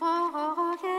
oh for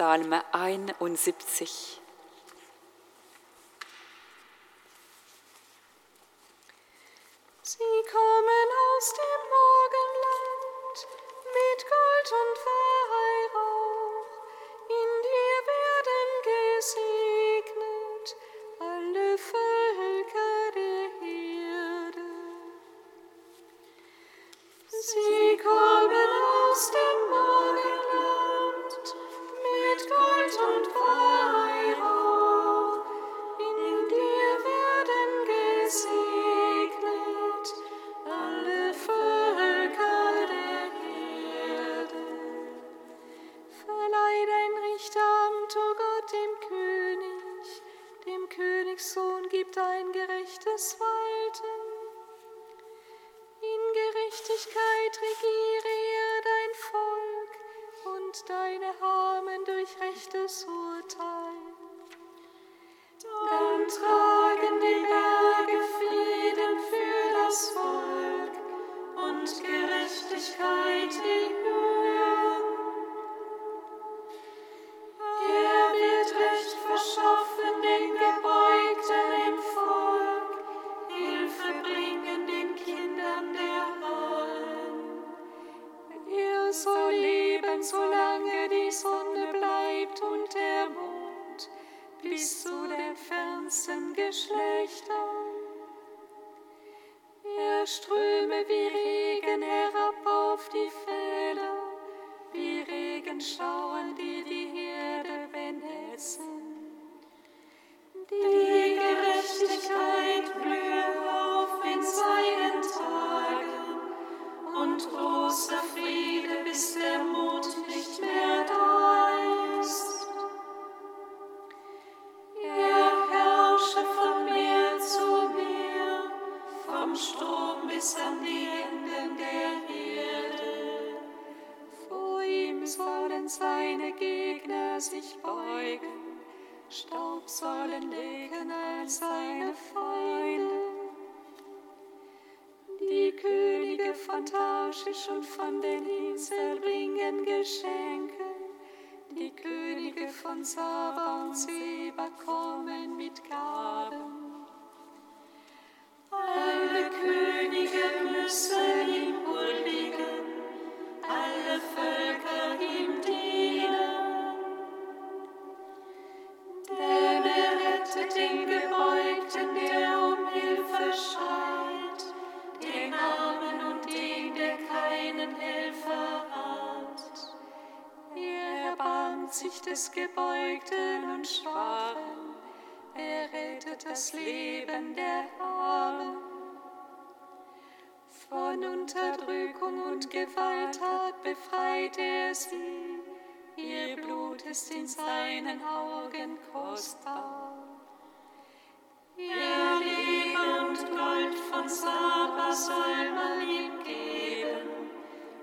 Psalm 71. und deine Armen durch rechtes Urteil. Dann tragen die Berge Frieden für das Volk und Gerechtigkeit in sich beugen Staub sollen legen als seine Feinde. Die Könige von Tarschisch und von den Inseln bringen Geschenke. Die Könige von Saba und Seba kommen mit Gaben. Alle Könige müssen ihm huldigen, alle Völker des Gebeugten und Schwachen, er rettet das Leben der Armen. Von Unterdrückung und Gewalttat befreit er sie Ihr Blut ist in seinen Augen kostbar. Ihr Leben und Gold von Saba soll man ihm geben.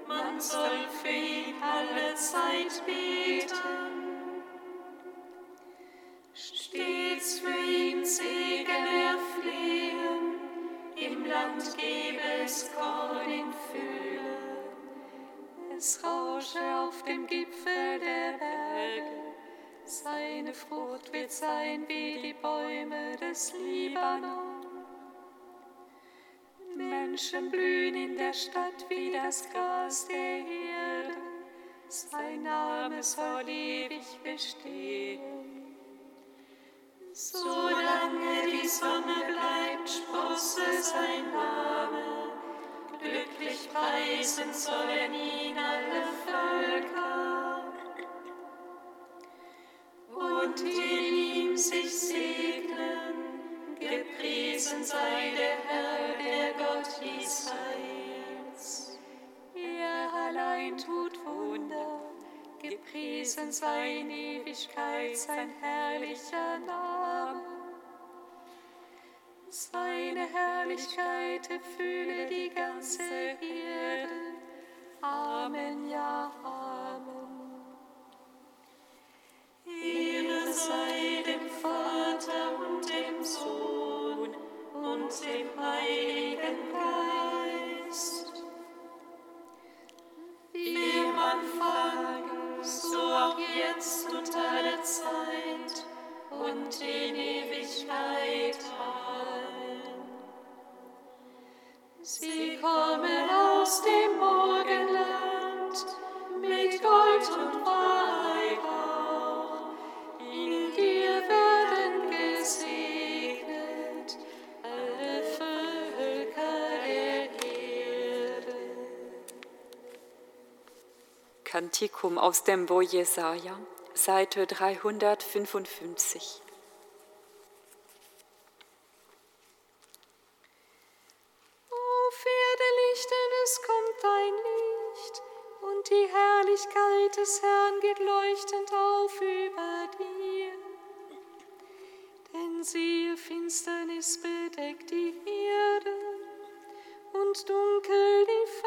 Man soll für ihn alle Zeit beten. Stets für ihn Segen erflehen. Im Land gebe es Korn in Fülle. Es rausche auf dem Gipfel der Berge, seine Frucht wird sein wie die Bäume des Libanon. Menschen blühen in der Stadt wie das Gras der Erde, sein Name soll ewig bestehen. Solange die Sonne bleibt, sprosse sein Name glücklich preisen sollen ihn alle Völker. Und in ihm sich segnen, gepriesen sei der Herr, der Gott Israels. Er allein tut Wunder, gepriesen sei in Ewigkeit sein herrlicher Name. Seine Herrlichkeit erfülle die ganze Erde. Amen, ja, Amen. Ehre sei dem Vater und dem Sohn und dem Heiligen Geist. So auch jetzt und alle Zeit und in Ewigkeit. Amen. Sie kommen aus dem Morgenland Kantikum aus dem Bo Jesaja, Seite 355. Auf Erde Licht, denn es kommt dein Licht, und die Herrlichkeit des Herrn geht leuchtend auf über dir. Denn siehe, Finsternis bedeckt die Erde und dunkel die Völker.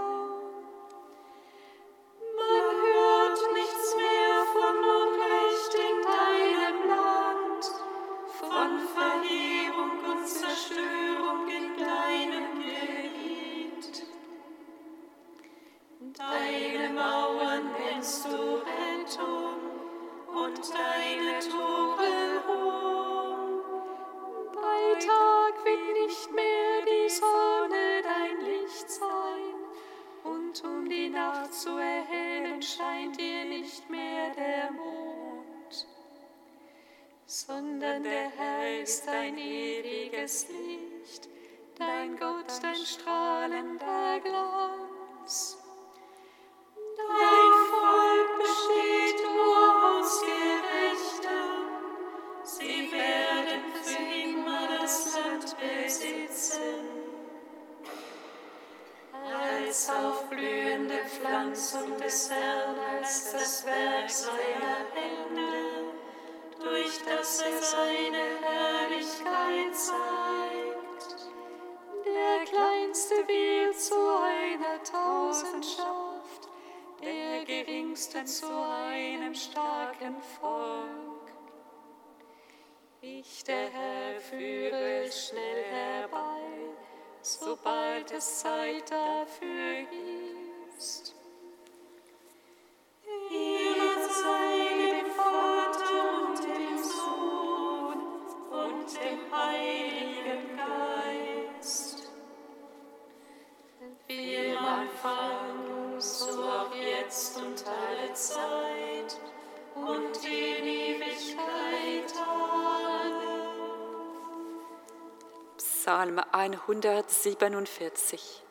denn zu einem starken Volk. Ich, der Herr, führe schnell herbei, sobald es Zeit dafür gibt. 147.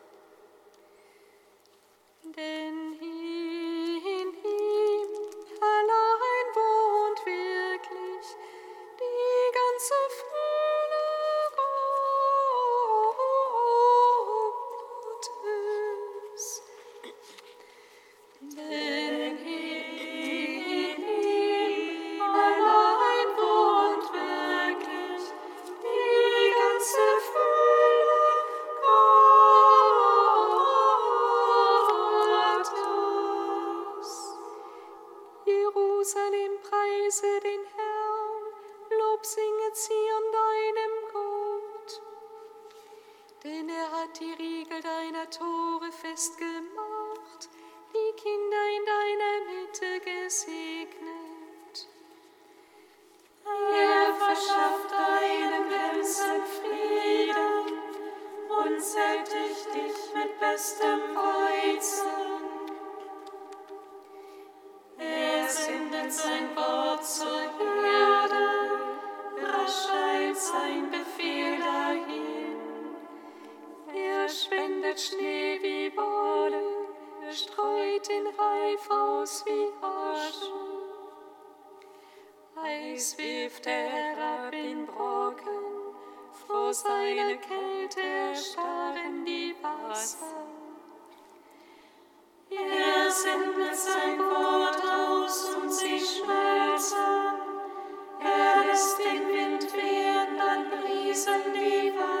spendet Schnee wie Wolle, streut den Reif aus wie Asche. Eis wirft er herab in Brocken, vor seiner Kälte starren die Wasser. Er sendet sein Wort aus und sie schmelzen. Er lässt den Wind wehen, dann briesen die Wasser.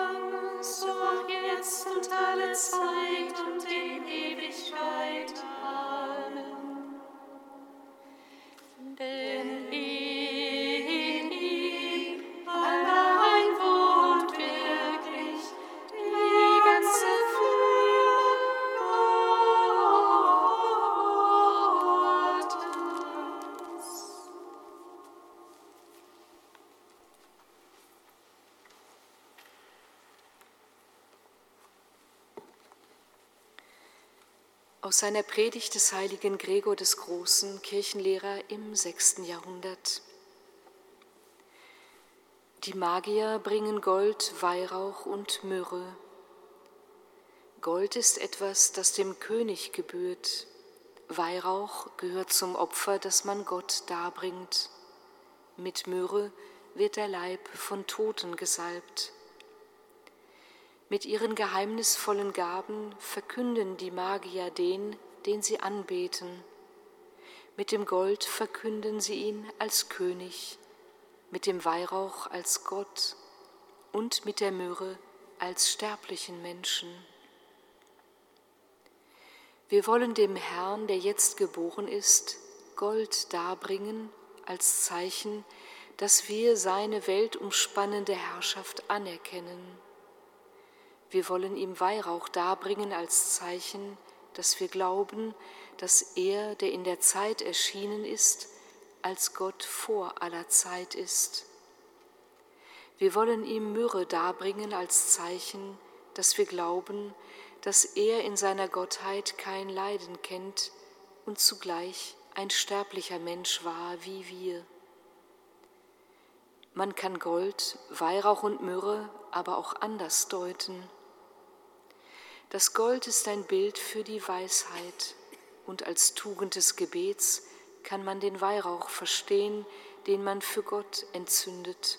Jetzt und alle Zeit und in Ewigkeit. Amen. Denn Aus seiner Predigt des heiligen Gregor des Großen, Kirchenlehrer im sechsten Jahrhundert. Die Magier bringen Gold, Weihrauch und Myrrhe. Gold ist etwas, das dem König gebührt. Weihrauch gehört zum Opfer, das man Gott darbringt. Mit Myrrhe wird der Leib von Toten gesalbt. Mit ihren geheimnisvollen Gaben verkünden die Magier den, den sie anbeten. Mit dem Gold verkünden sie ihn als König, mit dem Weihrauch als Gott und mit der Myrrhe als sterblichen Menschen. Wir wollen dem Herrn, der jetzt geboren ist, Gold darbringen als Zeichen, dass wir seine weltumspannende Herrschaft anerkennen. Wir wollen ihm Weihrauch darbringen als Zeichen, dass wir glauben, dass er, der in der Zeit erschienen ist, als Gott vor aller Zeit ist. Wir wollen ihm Myrrhe darbringen als Zeichen, dass wir glauben, dass er in seiner Gottheit kein Leiden kennt und zugleich ein sterblicher Mensch war wie wir. Man kann Gold, Weihrauch und Myrrhe aber auch anders deuten. Das Gold ist ein Bild für die Weisheit und als Tugend des Gebets kann man den Weihrauch verstehen, den man für Gott entzündet.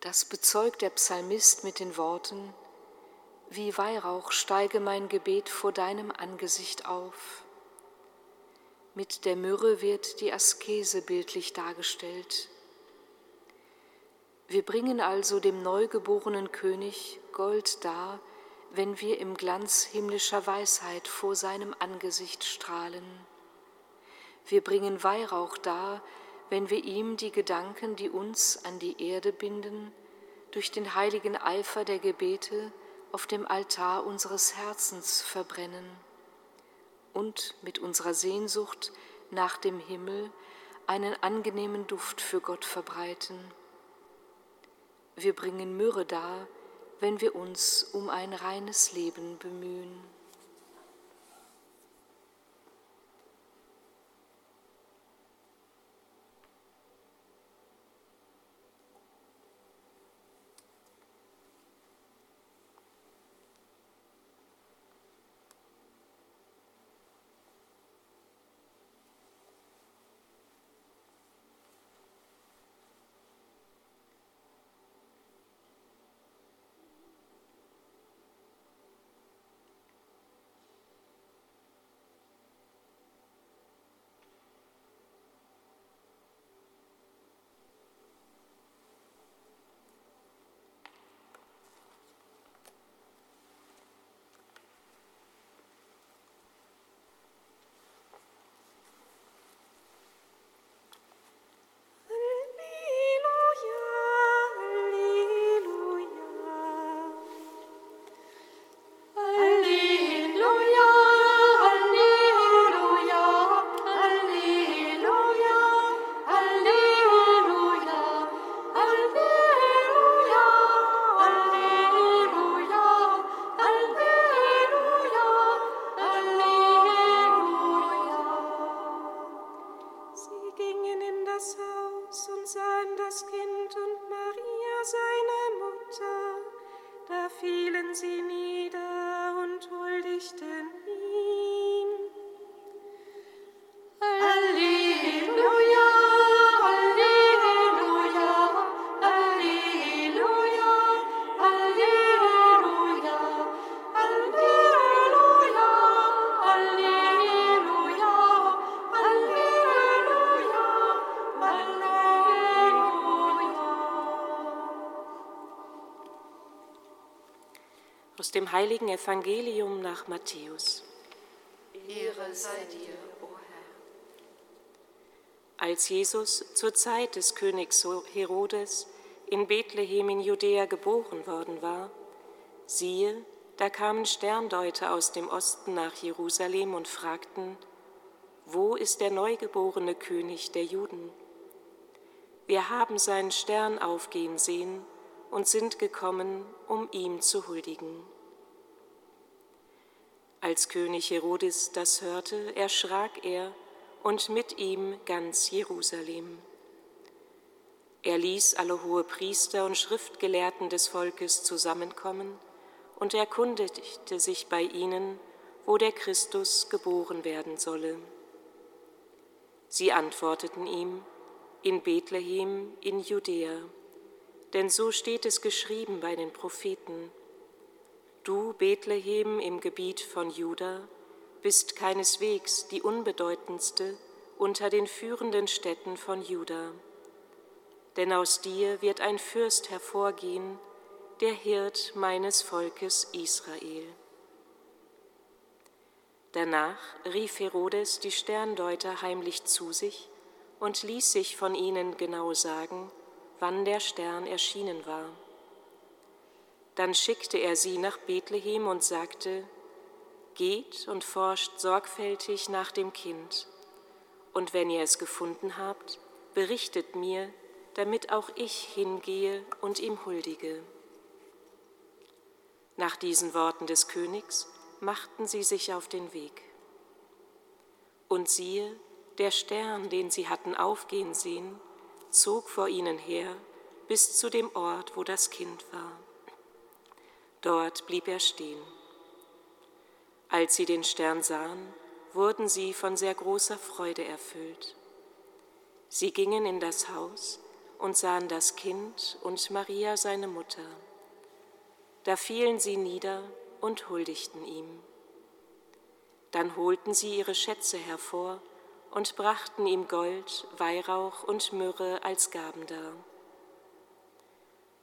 Das bezeugt der Psalmist mit den Worten, wie Weihrauch steige mein Gebet vor deinem Angesicht auf. Mit der Myrrhe wird die Askese bildlich dargestellt. Wir bringen also dem neugeborenen König Gold dar, wenn wir im Glanz himmlischer Weisheit vor seinem Angesicht strahlen. Wir bringen Weihrauch dar, wenn wir ihm die Gedanken, die uns an die Erde binden, durch den heiligen Eifer der Gebete auf dem Altar unseres Herzens verbrennen und mit unserer Sehnsucht nach dem Himmel einen angenehmen Duft für Gott verbreiten. Wir bringen Myrrhe dar, wenn wir uns um ein reines Leben bemühen. Aus dem heiligen Evangelium nach Matthäus. Ehre sei dir, o Herr. Als Jesus zur Zeit des Königs Herodes in Bethlehem in Judäa geboren worden war, siehe, da kamen Sterndeuter aus dem Osten nach Jerusalem und fragten, wo ist der neugeborene König der Juden? Wir haben seinen Stern aufgehen sehen und sind gekommen, um ihm zu huldigen. Als König Herodes das hörte, erschrak er und mit ihm ganz Jerusalem. Er ließ alle hohe Priester und Schriftgelehrten des Volkes zusammenkommen und erkundigte sich bei ihnen, wo der Christus geboren werden solle. Sie antworteten ihm, in Bethlehem in Judäa, denn so steht es geschrieben bei den Propheten. Du, Bethlehem im Gebiet von Juda, bist keineswegs die unbedeutendste unter den führenden Städten von Juda. Denn aus dir wird ein Fürst hervorgehen, der Hirt meines Volkes Israel. Danach rief Herodes die Sterndeuter heimlich zu sich und ließ sich von ihnen genau sagen, wann der Stern erschienen war. Dann schickte er sie nach Bethlehem und sagte, Geht und forscht sorgfältig nach dem Kind, und wenn ihr es gefunden habt, berichtet mir, damit auch ich hingehe und ihm huldige. Nach diesen Worten des Königs machten sie sich auf den Weg. Und siehe, der Stern, den sie hatten aufgehen sehen, zog vor ihnen her bis zu dem Ort, wo das Kind war. Dort blieb er stehen. Als sie den Stern sahen, wurden sie von sehr großer Freude erfüllt. Sie gingen in das Haus und sahen das Kind und Maria seine Mutter. Da fielen sie nieder und huldigten ihm. Dann holten sie ihre Schätze hervor und brachten ihm Gold, Weihrauch und Myrrhe als Gaben dar.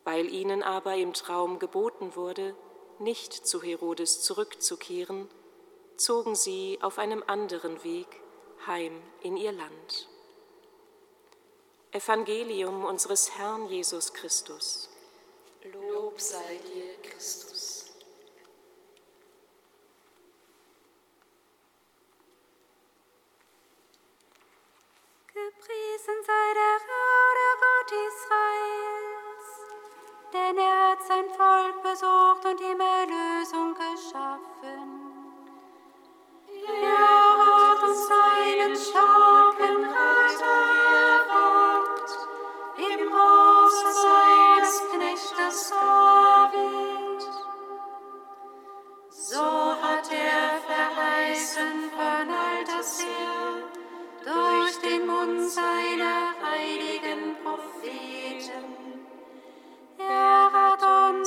Weil ihnen aber im Traum geboten wurde, nicht zu Herodes zurückzukehren, zogen sie auf einem anderen Weg heim in ihr Land. Evangelium unseres Herrn Jesus Christus. Lob sei dir, Christus. Gepriesen sei der Herr, der Gott Israels, denn er hat sein Volk besucht und ihm Erlösung geschaffen. Er hat uns seinen starken Retter erwartet, im Hause seines Knechtes David.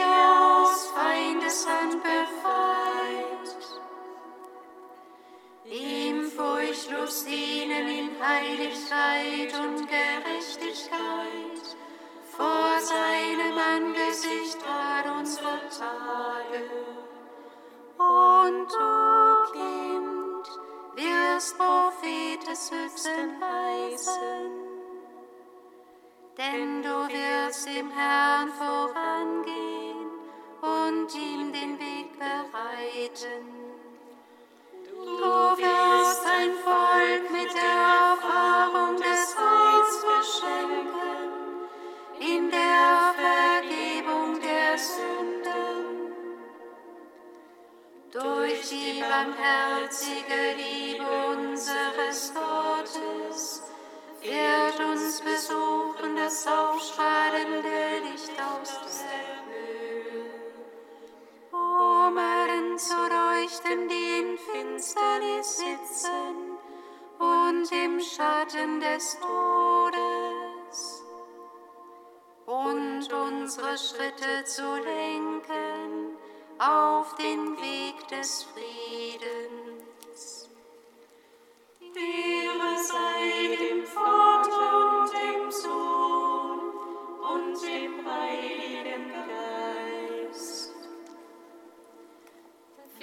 aus Feindeshand befreit, ihm furchtlos dienen in Heiligkeit und Gerechtigkeit, vor seinem Angesicht all unsere Tage. Und du, Kind, wirst Prophet des heißen, denn du wirst dem Herrn vorangehen und ihm den Weg bereiten. Du wirst ein Volk mit der Erfahrung des Heils beschenken, in der Vergebung der Sünden. Durch die barmherzige Liebe unseres Gottes wird uns besuchen das aufstrahlende Licht aus Mächten, die in Finsternis sitzen und im Schatten des Todes, und unsere Schritte zu lenken auf den Weg des Friedens. Ehre sei dem Vater und dem Sohn und dem Heiligen Geist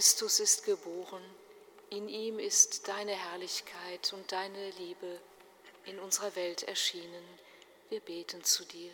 Christus ist geboren, in ihm ist deine Herrlichkeit und deine Liebe in unserer Welt erschienen. Wir beten zu dir.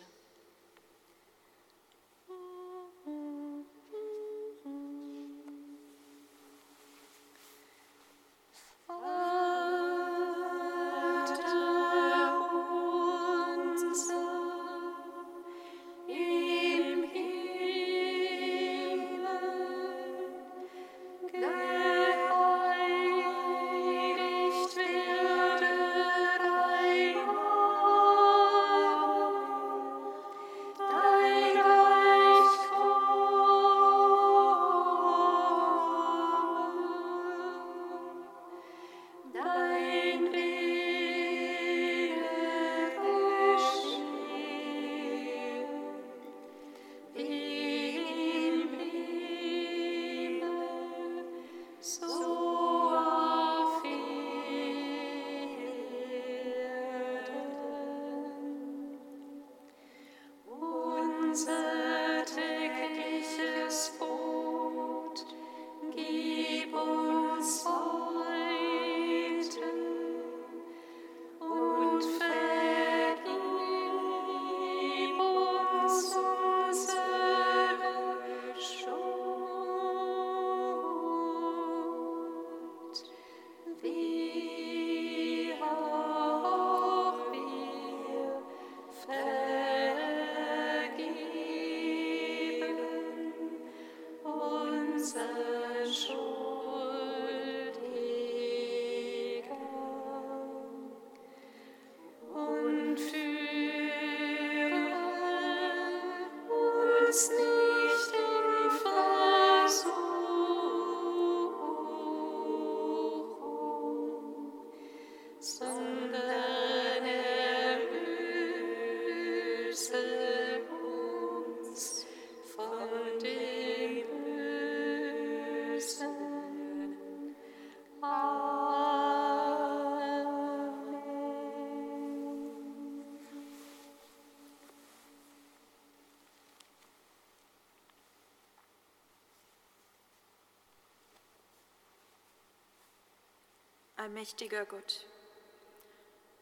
Allmächtiger Gott,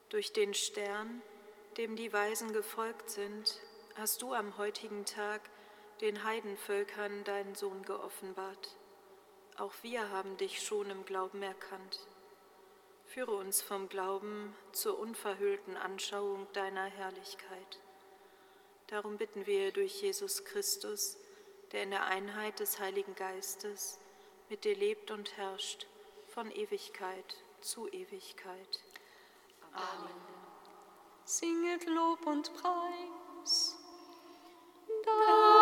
durch den Stern, dem die Weisen gefolgt sind, hast du am heutigen Tag den Heidenvölkern deinen Sohn geoffenbart. Auch wir haben dich schon im Glauben erkannt. Führe uns vom Glauben zur unverhüllten Anschauung deiner Herrlichkeit. Darum bitten wir durch Jesus Christus, der in der Einheit des Heiligen Geistes mit dir lebt und herrscht von Ewigkeit zu Ewigkeit. Amen. Singet Lob und Preis. Dank.